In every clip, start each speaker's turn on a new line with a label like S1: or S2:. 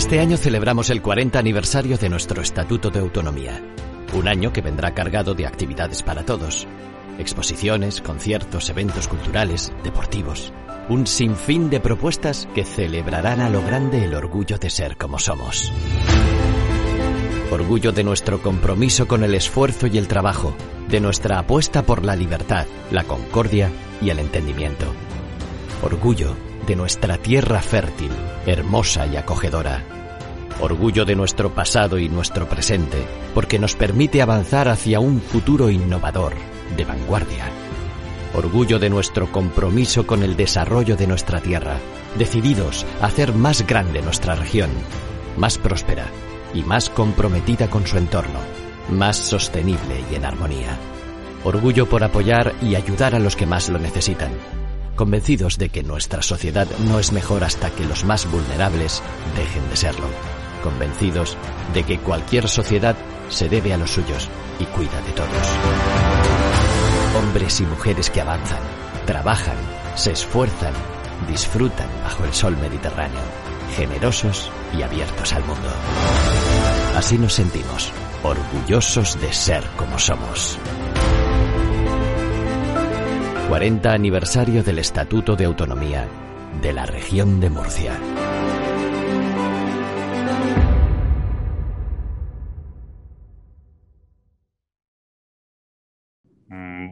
S1: Este año celebramos el 40 aniversario de nuestro Estatuto de Autonomía. Un año que vendrá cargado de actividades para todos. Exposiciones, conciertos, eventos culturales, deportivos. Un sinfín de propuestas que celebrarán a lo grande el orgullo de ser como somos. Orgullo de nuestro compromiso con el esfuerzo y el trabajo, de nuestra apuesta por la libertad, la concordia y el entendimiento. Orgullo de nuestra tierra fértil, hermosa y acogedora. Orgullo de nuestro pasado y nuestro presente, porque nos permite avanzar hacia un futuro innovador, de vanguardia. Orgullo de nuestro compromiso con el desarrollo de nuestra tierra, decididos a hacer más grande nuestra región, más próspera y más comprometida con su entorno, más sostenible y en armonía. Orgullo por apoyar y ayudar a los que más lo necesitan, convencidos de que nuestra sociedad no es mejor hasta que los más vulnerables dejen de serlo, convencidos de que cualquier sociedad se debe a los suyos y cuida de todos. Hombres y mujeres que avanzan, trabajan, se esfuerzan, disfrutan bajo el sol mediterráneo, generosos y abiertos al mundo. Así nos sentimos, orgullosos de ser como somos. 40 aniversario del Estatuto de Autonomía de la región de Murcia.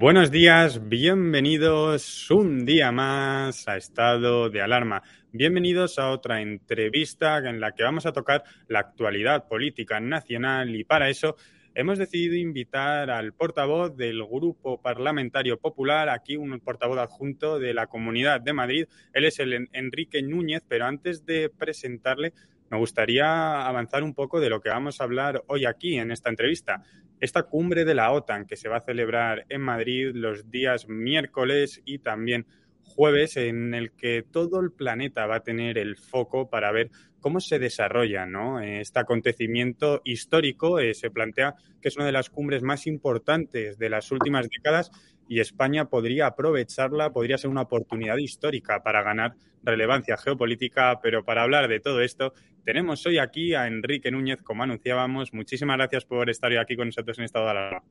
S2: Buenos días, bienvenidos un día más a Estado de Alarma. Bienvenidos a otra entrevista en la que vamos a tocar la actualidad política nacional y para eso hemos decidido invitar al portavoz del Grupo Parlamentario Popular, aquí un portavoz adjunto de la Comunidad de Madrid. Él es el Enrique Núñez, pero antes de presentarle me gustaría avanzar un poco de lo que vamos a hablar hoy aquí en esta entrevista. Esta cumbre de la OTAN que se va a celebrar en Madrid los días miércoles y también jueves, en el que todo el planeta va a tener el foco para ver cómo se desarrolla este acontecimiento histórico. Eh, se plantea que es una de las cumbres más importantes de las últimas décadas y España podría aprovecharla, podría ser una oportunidad histórica para ganar relevancia geopolítica, pero para hablar de todo esto tenemos hoy aquí a Enrique Núñez, como anunciábamos. Muchísimas gracias por estar hoy aquí con nosotros en Estado de Alarma.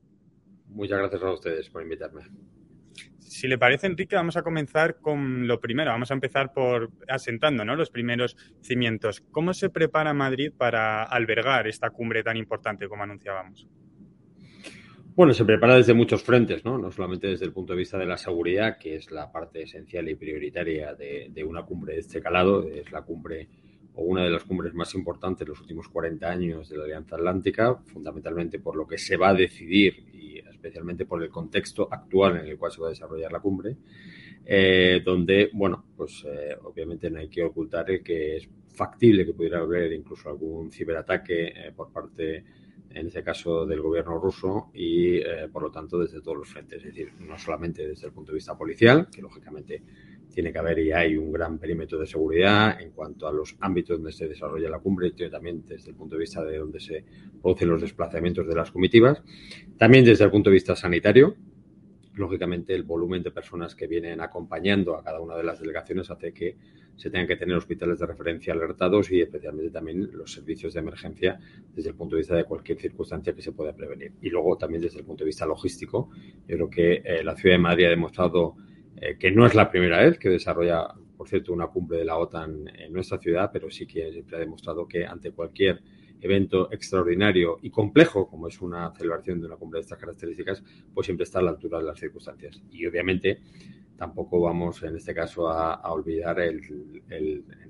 S3: Muchas gracias a ustedes por invitarme.
S2: Si le parece, Enrique, vamos a comenzar con lo primero. Vamos a empezar por asentando ¿no? los primeros cimientos. ¿Cómo se prepara Madrid para albergar esta cumbre tan importante como anunciábamos?
S3: Bueno, se prepara desde muchos frentes, ¿no? No solamente desde el punto de vista de la seguridad, que es la parte esencial y prioritaria de, una cumbre de este calado, es la cumbre o una de las cumbres más importantes de los últimos 40 años de la Alianza Atlántica, fundamentalmente por lo que se va a decidir y especialmente por el contexto actual en el cual se va a desarrollar la cumbre, eh, donde, bueno, pues eh, obviamente no hay que ocultar el que es factible que pudiera haber incluso algún ciberataque eh, por parte en este caso del gobierno ruso y eh, por lo tanto desde todos los frentes, es decir, no solamente desde el punto de vista policial, que lógicamente tiene que haber y hay un gran perímetro de seguridad en cuanto a los ámbitos donde se desarrolla la cumbre, y también desde el punto de vista de donde se producen los desplazamientos de las comitivas, también desde el punto de vista sanitario, lógicamente el volumen de personas que vienen acompañando a cada una de las delegaciones hace que se tengan que tener hospitales de referencia alertados y especialmente también los servicios de emergencia desde el punto de vista de cualquier circunstancia que se pueda prevenir. Y luego también desde el punto de vista logístico, yo creo que eh, la ciudad de Madrid ha demostrado eh, que no es la primera vez que desarrolla, por cierto, una cumbre de la OTAN en nuestra ciudad, pero sí que siempre ha demostrado que ante cualquier evento extraordinario y complejo, como es una celebración de una cumbre de estas características, pues siempre está a la altura de las circunstancias. Y obviamente tampoco vamos en este caso a, olvidar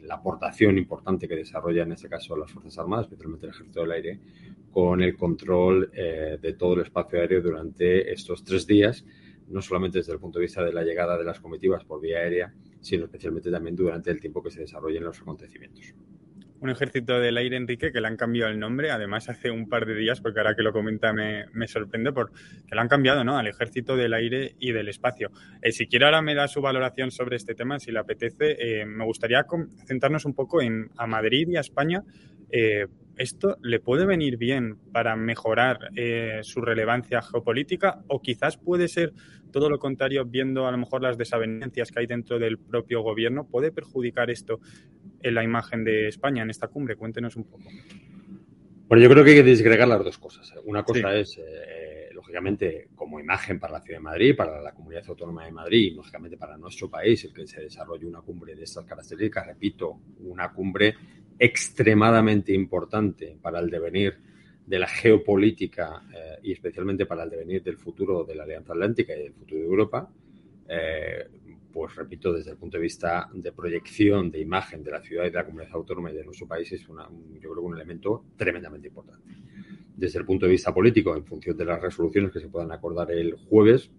S3: la aportación importante que desarrolla en este caso las Fuerzas Armadas, especialmente el Ejército del Aire, con el control eh, de todo el espacio aéreo durante estos tres días, no solamente desde el punto de vista de la llegada de las comitivas por vía aérea, sino especialmente también durante el tiempo que se desarrollen los acontecimientos
S2: un ejército del aire, Enrique, que le han cambiado el nombre, además hace un par de días, porque ahora que lo comenta me, sorprende, porque lo han cambiado, ¿no? Al ejército del aire y del espacio. Eh, si quiere ahora me da su valoración sobre este tema, si le apetece, eh, me gustaría centrarnos un poco en a Madrid y a España. Eh, ¿esto le puede venir bien para mejorar eh, su relevancia geopolítica o quizás puede ser todo lo contrario, viendo a lo mejor las desavenencias que hay dentro del propio gobierno? ¿Puede perjudicar esto en la imagen de España en esta cumbre? Cuéntenos un poco.
S3: Bueno, yo creo que hay que disgregar las dos cosas. Una cosa es lógicamente, como imagen para la Ciudad de Madrid, para la Comunidad Autónoma de Madrid y, lógicamente, para nuestro país, el que se desarrolle una cumbre de estas características, repito, una cumbre extremadamente importante para el devenir de la geopolítica eh, y especialmente para el devenir del futuro de la Alianza Atlántica y del futuro de Europa, eh, pues repito, desde el punto de vista de proyección, de imagen de la ciudad y de la comunidad autónoma y de nuestro país, es una, yo creo un elemento tremendamente importante. Desde el punto de vista político, en función de las resoluciones que se puedan acordar el jueves,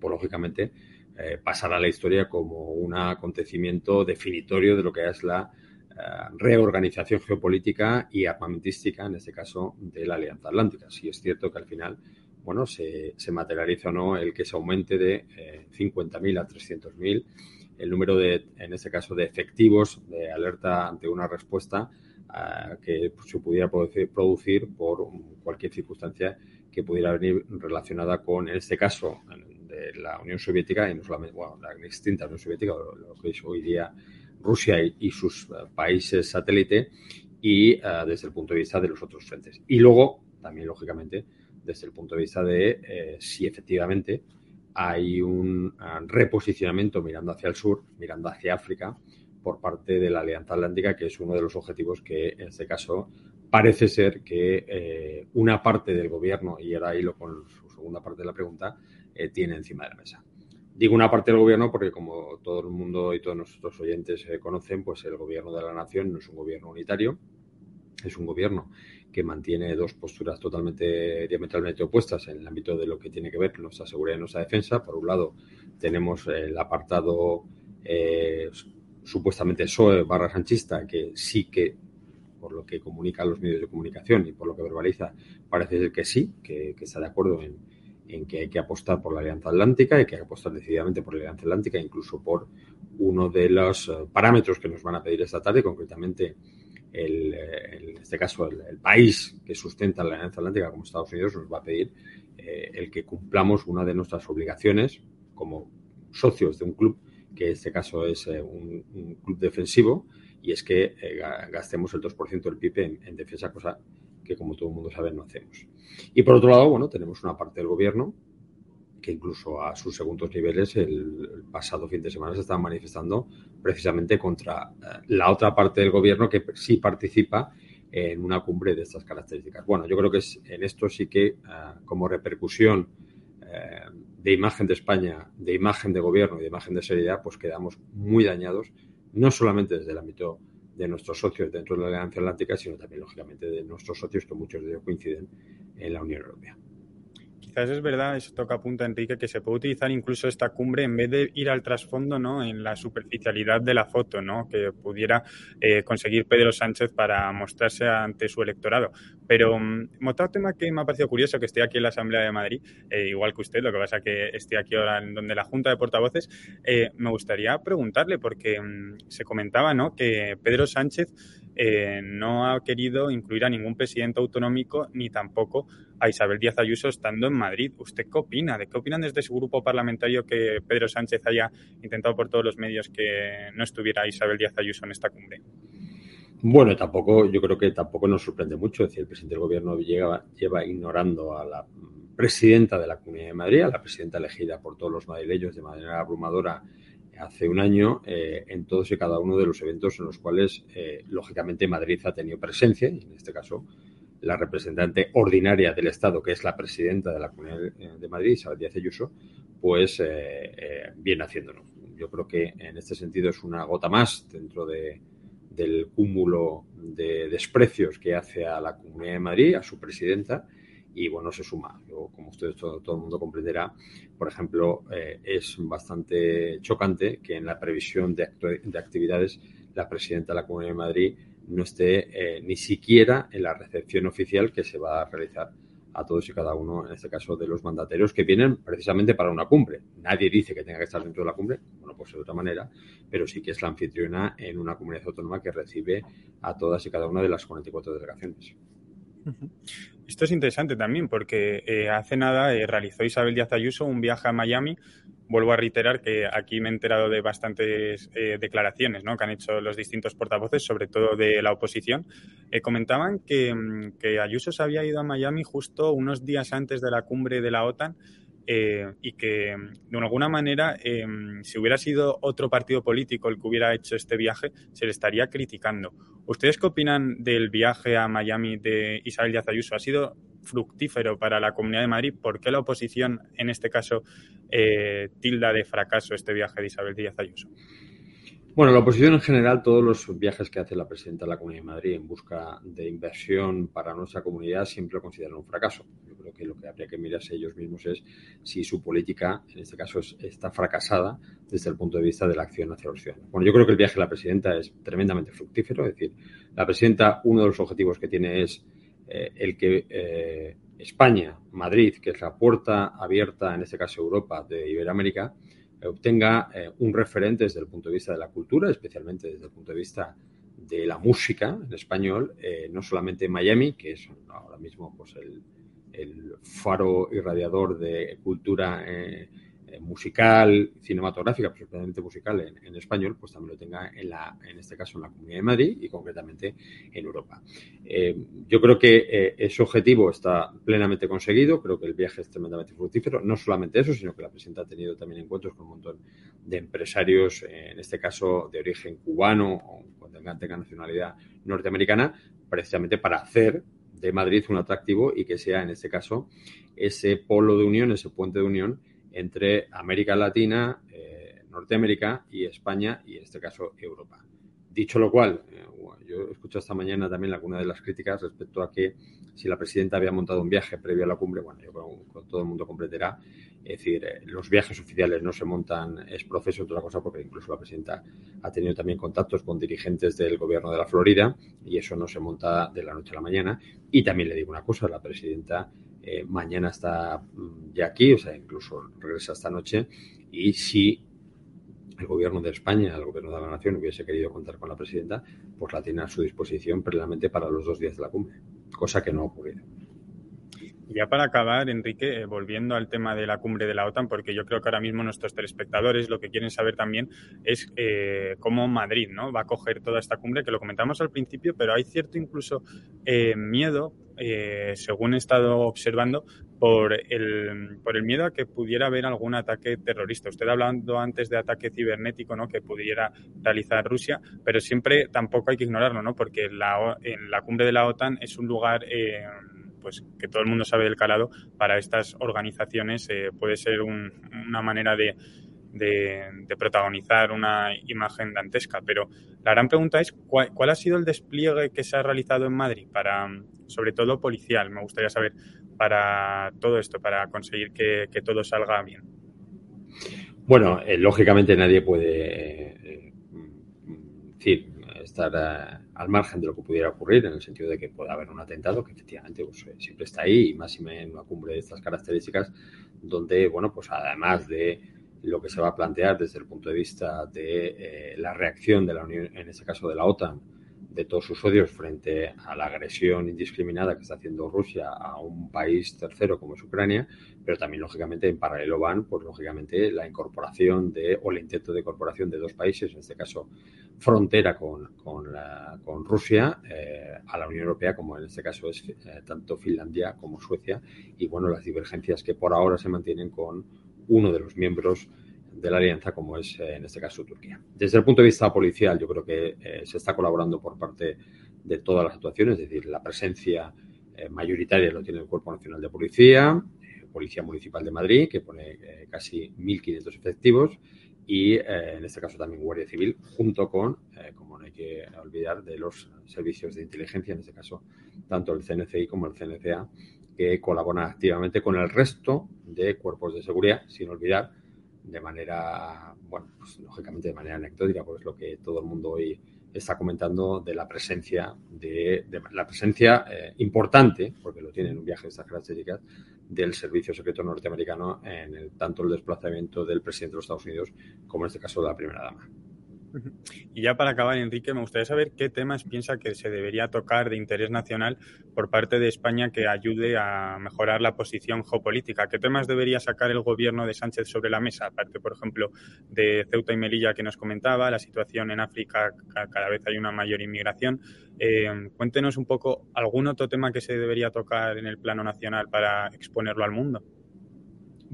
S3: pues lógicamente eh, pasará a la historia como un acontecimiento definitorio de lo que es la reorganización geopolítica y armamentística, en este caso, de la Alianza Atlántica. Si es cierto que al final, bueno, se, materializa o no el que se aumente de 50.000 eh, a 300.000 el número de, en este caso, de efectivos de alerta ante una respuesta que se pudiera producir por cualquier circunstancia que pudiera venir relacionada con, en este caso, de la Unión Soviética y no solamente, la extinta Unión Soviética, lo que es hoy día Rusia y, sus eh, países satélite y eh, desde el punto de vista de los otros frentes. Y luego, también lógicamente, desde el punto de vista de eh, si efectivamente hay un reposicionamiento mirando hacia el sur, mirando hacia África, por parte de la Alianza Atlántica, que es uno de los objetivos que en este caso parece ser que una parte del gobierno, y ahora hilo con su segunda parte de la pregunta, tiene encima de la mesa. Digo una parte del gobierno porque como todo el mundo y todos nuestros oyentes eh, conocen, pues el gobierno de la nación no es un gobierno unitario, es un gobierno que mantiene dos posturas totalmente diametralmente opuestas en el ámbito de lo que tiene que ver con nuestra seguridad y nuestra defensa. Por un lado, tenemos el apartado supuestamente PSOE barra sanchista, que sí que, por lo que comunican los medios de comunicación y por lo que verbaliza, parece ser que sí, que, está de acuerdo en, que hay que apostar por la Alianza Atlántica, hay que apostar decididamente por la Alianza Atlántica, incluso por uno de los eh, parámetros que nos van a pedir esta tarde, concretamente el, en este caso el, país que sustenta la Alianza Atlántica como Estados Unidos nos va a pedir eh, el que cumplamos una de nuestras obligaciones como socios de un club que en este caso es eh, un, club defensivo, y es que eh, gastemos el 2% del PIB en, defensa, cosa que como todo el mundo sabe no hacemos. Y por otro lado, bueno, tenemos una parte del gobierno que incluso a sus segundos niveles el, pasado fin de semana se están manifestando precisamente contra eh, la otra parte del gobierno que sí participa en una cumbre de estas características. Bueno, yo creo que en esto sí que como repercusión de imagen de España, de imagen de gobierno y de imagen de seriedad, pues quedamos muy dañados, no solamente desde el ámbito de nuestros socios dentro de la Alianza Atlántica, sino también, lógicamente, de nuestros socios, que muchos de ellos coinciden en la Unión Europea
S2: es verdad, eso toca punto, Enrique, que se puede utilizar incluso esta cumbre en vez de ir al trasfondo, ¿no? En la superficialidad de la foto, ¿no? Que pudiera eh, conseguir Pedro Sánchez para mostrarse ante su electorado. Pero um, otro tema que me ha parecido curioso, que estoy aquí en la Asamblea de Madrid, eh, igual que usted, lo que pasa que estoy aquí ahora en donde la Junta de Portavoces, eh, me gustaría preguntarle, porque um, se comentaba, ¿no? Que Pedro Sánchez eh, no ha querido incluir a ningún presidente autonómico ni tampoco a Isabel Díaz Ayuso estando en Madrid. ¿Usted qué opina? ¿De qué opinan desde su grupo parlamentario que Pedro Sánchez haya intentado por todos los medios que no estuviera Isabel Díaz Ayuso en esta cumbre?
S3: Bueno, tampoco, yo creo que tampoco nos sorprende mucho. Es el presidente del gobierno lleva, lleva ignorando a la presidenta de la Comunidad de Madrid, a la presidenta elegida por todos los madrileños de manera abrumadora hace un año eh, en todos y cada uno de los eventos en los cuales, eh, lógicamente, Madrid ha tenido presencia, y en este caso la representante ordinaria del Estado, que es la presidenta de la Comunidad de Madrid, Isabel Díaz Ayuso, pues eh, viene haciéndolo. Yo creo que en este sentido es una gota más dentro de, del cúmulo de desprecios que hace a la Comunidad de Madrid, a su presidenta, y bueno, se suma. como ustedes todo, todo, el mundo comprenderá, por ejemplo, eh, es bastante chocante que en la previsión de, de, actividades la presidenta de la Comunidad de Madrid no esté eh, ni siquiera en la recepción oficial que se va a realizar a todos y cada uno, en este caso, de los mandatarios que vienen precisamente para una cumbre. Nadie dice que tenga que estar dentro de la cumbre, bueno, pues de otra manera, pero sí que es la anfitriona en una comunidad autónoma que recibe a todas y cada una de las 44 delegaciones.
S2: Esto es interesante también porque eh, hace nada eh, realizó Isabel Díaz Ayuso un viaje a Miami. Vuelvo a reiterar que aquí me he enterado de bastantes eh, declaraciones ¿no? que han hecho los distintos portavoces, sobre todo de la oposición. comentaban mm, que Ayuso se había ido a Miami justo unos días antes de la cumbre de la OTAN eh, y que de alguna manera, eh, si hubiera sido otro partido político el que hubiera hecho este viaje, se le estaría criticando. ¿Ustedes qué opinan del viaje a Miami de Isabel Díaz Ayuso? ¿Ha sido fructífero para la Comunidad de Madrid? ¿Por qué la oposición, en este caso, eh, tilda de fracaso este viaje de Isabel Díaz Ayuso?
S3: Bueno, la oposición en general, todos los viajes que hace la presidenta de la Comunidad de Madrid en busca de inversión para nuestra comunidad siempre lo consideran un fracaso. Yo creo que lo que habría que mirarse ellos mismos es si su política, en este caso, está fracasada desde el punto de vista de la acción hacia los ciudadanos. Bueno, yo creo que el viaje de la presidenta es tremendamente fructífero. Es decir, la presidenta, uno de los objetivos que tiene es eh, el que eh, España, Madrid, que es la puerta abierta, en este caso Europa, de Iberoamérica, obtenga eh, un referente desde el punto de vista de la cultura, especialmente desde el punto de vista de la música en español, eh, no solamente en Miami, que es ahora mismo pues, el, faro irradiador de cultura eh, eh, musical, cinematográfica, principalmente musical en, español, pues también lo tenga en, la, en este caso en la Comunidad de Madrid y concretamente en Europa. Eh, yo creo que eh, ese objetivo está plenamente conseguido, creo que el viaje es tremendamente fructífero, no solamente eso, sino que la presidenta ha tenido también encuentros con un montón de empresarios, en este caso de origen cubano o cuando tenga nacionalidad norteamericana, precisamente para hacer de Madrid un atractivo y que sea en este caso ese polo de unión, ese puente de unión entre América Latina, eh, Norteamérica y España y en este caso Europa. Dicho lo cual, eh, yo escucho esta mañana también alguna de las críticas respecto a que si la presidenta había montado un viaje previo a la cumbre, bueno, yo creo que todo el mundo comprenderá. Es decir, eh, los viajes oficiales no se montan, es proceso otra cosa, porque incluso la presidenta ha tenido también contactos con dirigentes del gobierno de la Florida y eso no se monta de la noche a la mañana. Y también le digo una cosa, la presidenta eh, mañana está mm, ya aquí, o sea, incluso regresa esta noche. Y si el gobierno de España, el gobierno de la nación hubiese querido contar con la presidenta, pues la tiene a su disposición previamente para los dos días de la cumbre, cosa que no ha ocurrido.
S2: Ya para acabar, Enrique, eh, volviendo al tema de la cumbre de la OTAN, porque yo creo que ahora mismo nuestros telespectadores lo que quieren saber también es eh, cómo Madrid ¿no? va a coger toda esta cumbre, que lo comentamos al principio, pero hay cierto incluso eh, miedo, según he estado observando, por el, por el miedo a que pudiera haber algún ataque terrorista. Usted hablando antes de ataque cibernético ¿no? que pudiera realizar Rusia, pero siempre tampoco hay que ignorarlo, ¿no? porque la, en la cumbre de la OTAN es un lugar pues que todo el mundo sabe del calado, para estas organizaciones eh, puede ser una manera de, protagonizar una imagen dantesca. Pero la gran pregunta es, ¿cuál, ha sido el despliegue que se ha realizado en Madrid para, sobre todo policial? Me gustaría saber para todo esto, para conseguir que, todo salga bien.
S3: Bueno, eh, lógicamente nadie puede eh, decir estar al margen de lo que pudiera ocurrir, en el sentido de que pueda haber un atentado, que efectivamente pues, eh, siempre está ahí, y más en una cumbre de estas características, donde, bueno, pues además de lo que se va a plantear desde el punto de vista de eh, la reacción de la Unión, en este caso de la OTAN, de todos sus odios frente a la agresión indiscriminada que está haciendo Rusia a un país tercero como es Ucrania, pero también, lógicamente, en paralelo van, pues, lógicamente, la incorporación de, o el intento de incorporación de dos países, en este caso, frontera con, con, con Rusia, eh, a la Unión Europea, como en este caso es eh, tanto Finlandia como Suecia, y, bueno, las divergencias que por ahora se mantienen con uno de los miembros de la alianza, como es eh, en este caso Turquía. Desde el punto de vista policial, yo creo que eh, se está colaborando por parte de todas las actuaciones, es decir, la presencia eh, mayoritaria lo tiene el Cuerpo Nacional de Policía, Policía Municipal de Madrid, que pone casi 1.500 efectivos, y en este caso también Guardia Civil, junto con, como no hay que olvidar, de los servicios de inteligencia, en este caso tanto el CNCI como el CNCA, que colaboran activamente con el resto de cuerpos de seguridad, sin olvidar de manera, bueno, pues lógicamente de manera anecdótica, pues lo que todo el mundo hoy está comentando de la presencia, de, la presencia eh, importante, porque lo tiene en un viaje de estas características, del Servicio Secreto Norteamericano en tanto el desplazamiento del presidente de los Estados Unidos como en este caso de la primera dama.
S2: Y ya para acabar, Enrique, me gustaría saber qué temas piensa que se debería tocar de interés nacional por parte de España que ayude a mejorar la posición geopolítica. ¿Qué temas debería sacar el gobierno de Sánchez sobre la mesa? Aparte, por ejemplo, de Ceuta y Melilla que nos comentaba, la situación en África, cada vez hay una mayor inmigración. Eh, cuéntenos un poco algún otro tema que se debería tocar en el plano nacional para exponerlo al mundo.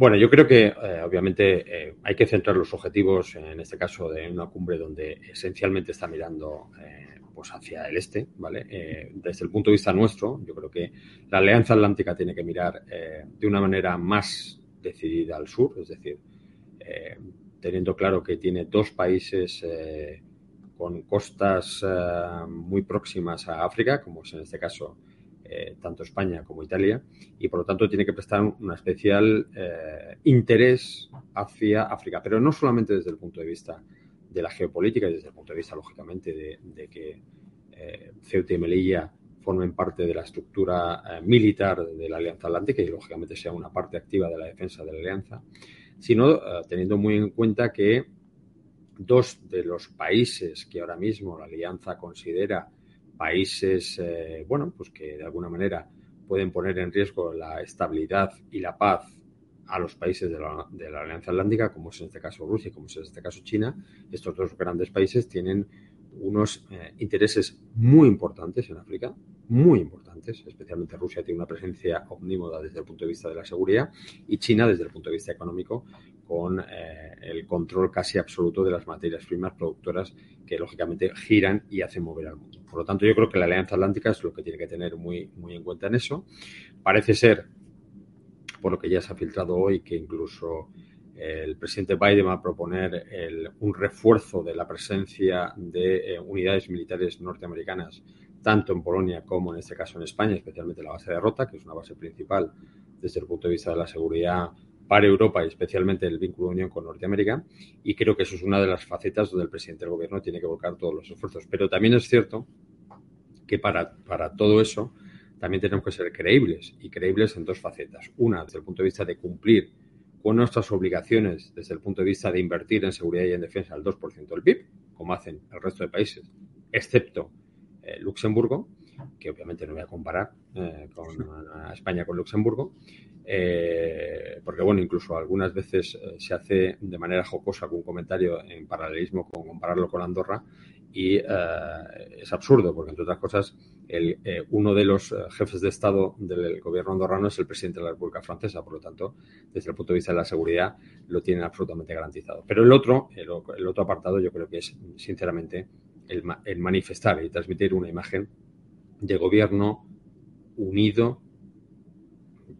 S3: Bueno, yo creo que eh, obviamente eh, hay que centrar los objetivos, en este caso, de una cumbre donde esencialmente está mirando eh, pues hacia el este, ¿vale? desde el punto de vista nuestro, yo creo que la Alianza Atlántica tiene que mirar de una manera más decidida al sur, es decir, teniendo claro que tiene dos países con costas muy próximas a África, como es en este caso eh, tanto España como Italia, y por lo tanto tiene que prestar un especial eh, interés hacia África, pero no solamente desde el punto de vista de la geopolítica y desde el punto de vista, lógicamente, de, que eh, Ceuta y Melilla formen parte de la estructura militar de la Alianza Atlántica y, lógicamente, sea una parte activa de la defensa de la Alianza, sino teniendo muy en cuenta que dos de los países que ahora mismo la Alianza considera países, eh, bueno, pues que de alguna manera pueden poner en riesgo la estabilidad y la paz a los países de la, Alianza Atlántica, como es en este caso Rusia como es en este caso China, estos dos grandes países tienen unos eh, intereses muy importantes en África, muy importantes, especialmente Rusia tiene una presencia omnímoda desde el punto de vista de la seguridad y China desde el punto de vista económico con eh, el control casi absoluto de las materias primas productoras que lógicamente giran y hacen mover al mundo. Por lo tanto, yo creo que la Alianza Atlántica es lo que tiene que tener muy, en cuenta en eso. Parece ser, por lo que ya se ha filtrado hoy, que incluso eh, el presidente Biden va a proponer un refuerzo de la presencia de eh, unidades militares norteamericanas, tanto en Polonia como en este caso en España, especialmente la base de Rota, que es una base principal desde el punto de vista de la seguridad para Europa y especialmente el vínculo de unión con Norteamérica. Y creo que eso es una de las facetas donde el presidente del gobierno tiene que volcar todos los esfuerzos. Pero también es cierto que para, para todo eso también tenemos que ser creíbles y creíbles en dos facetas. Una, desde el punto de vista de cumplir con nuestras obligaciones desde el punto de vista de invertir en seguridad y en defensa al 2% del PIB, como hacen el resto de países, excepto eh, Luxemburgo, que obviamente no voy a comparar eh, con España con Luxemburgo, eh, porque bueno, incluso algunas veces eh, se hace de manera jocosa algún comentario en paralelismo con compararlo con Andorra y es absurdo porque entre otras cosas el, uno de los jefes de Estado del gobierno andorrano es el presidente de la República Francesa, por lo tanto, desde el punto de vista de la seguridad lo tienen absolutamente garantizado. Pero el otro, el, otro apartado yo creo que es sinceramente el manifestar y transmitir una imagen de gobierno unido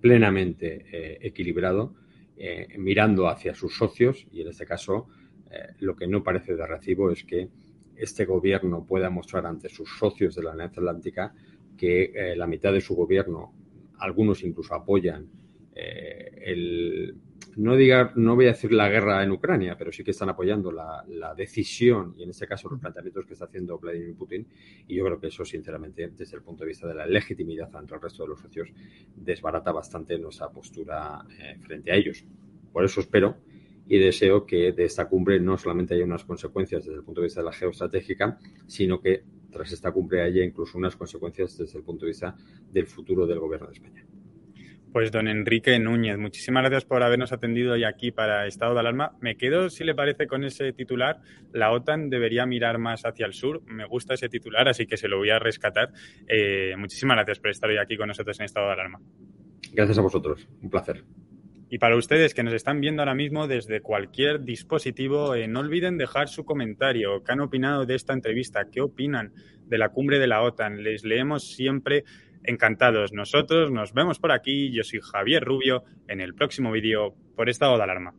S3: plenamente eh, equilibrado, eh, mirando hacia sus socios y en este caso eh, lo que no parece de recibo es que este gobierno pueda mostrar ante sus socios de la Alianza Atlántica que la mitad de su gobierno, algunos incluso apoyan el, no diga, no voy a decir la guerra en Ucrania, pero sí que están apoyando la, decisión y en este caso los planteamientos que está haciendo Vladimir Putin. Y yo creo que eso, sinceramente, desde el punto de vista de la legitimidad ante el resto de los socios, desbarata bastante nuestra postura eh, frente a ellos. Por eso espero y deseo que de esta cumbre no solamente haya unas consecuencias desde el punto de vista de la geoestratégica, sino que tras esta cumbre haya incluso unas consecuencias desde el punto de vista del futuro del gobierno de España.
S2: Pues don Enrique Núñez, muchísimas gracias por habernos atendido hoy aquí para Estado de Alarma. Me quedo, si le parece, con ese titular. La OTAN debería mirar más hacia el sur. Me gusta ese titular, así que se lo voy a rescatar. Eh, muchísimas gracias por estar hoy aquí con nosotros en Estado de Alarma.
S3: Gracias a vosotros, un placer.
S2: Y para ustedes que nos están viendo ahora mismo desde cualquier dispositivo, eh, no olviden dejar su comentario. ¿Qué han opinado de esta entrevista? ¿Qué opinan de la cumbre de la OTAN? Les leemos siempre encantados nosotros. Nos vemos por aquí. Yo soy Javier Rubio en el próximo vídeo por estado de alarma.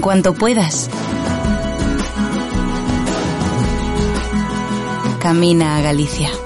S4: En cuanto puedas. Camina a Galicia.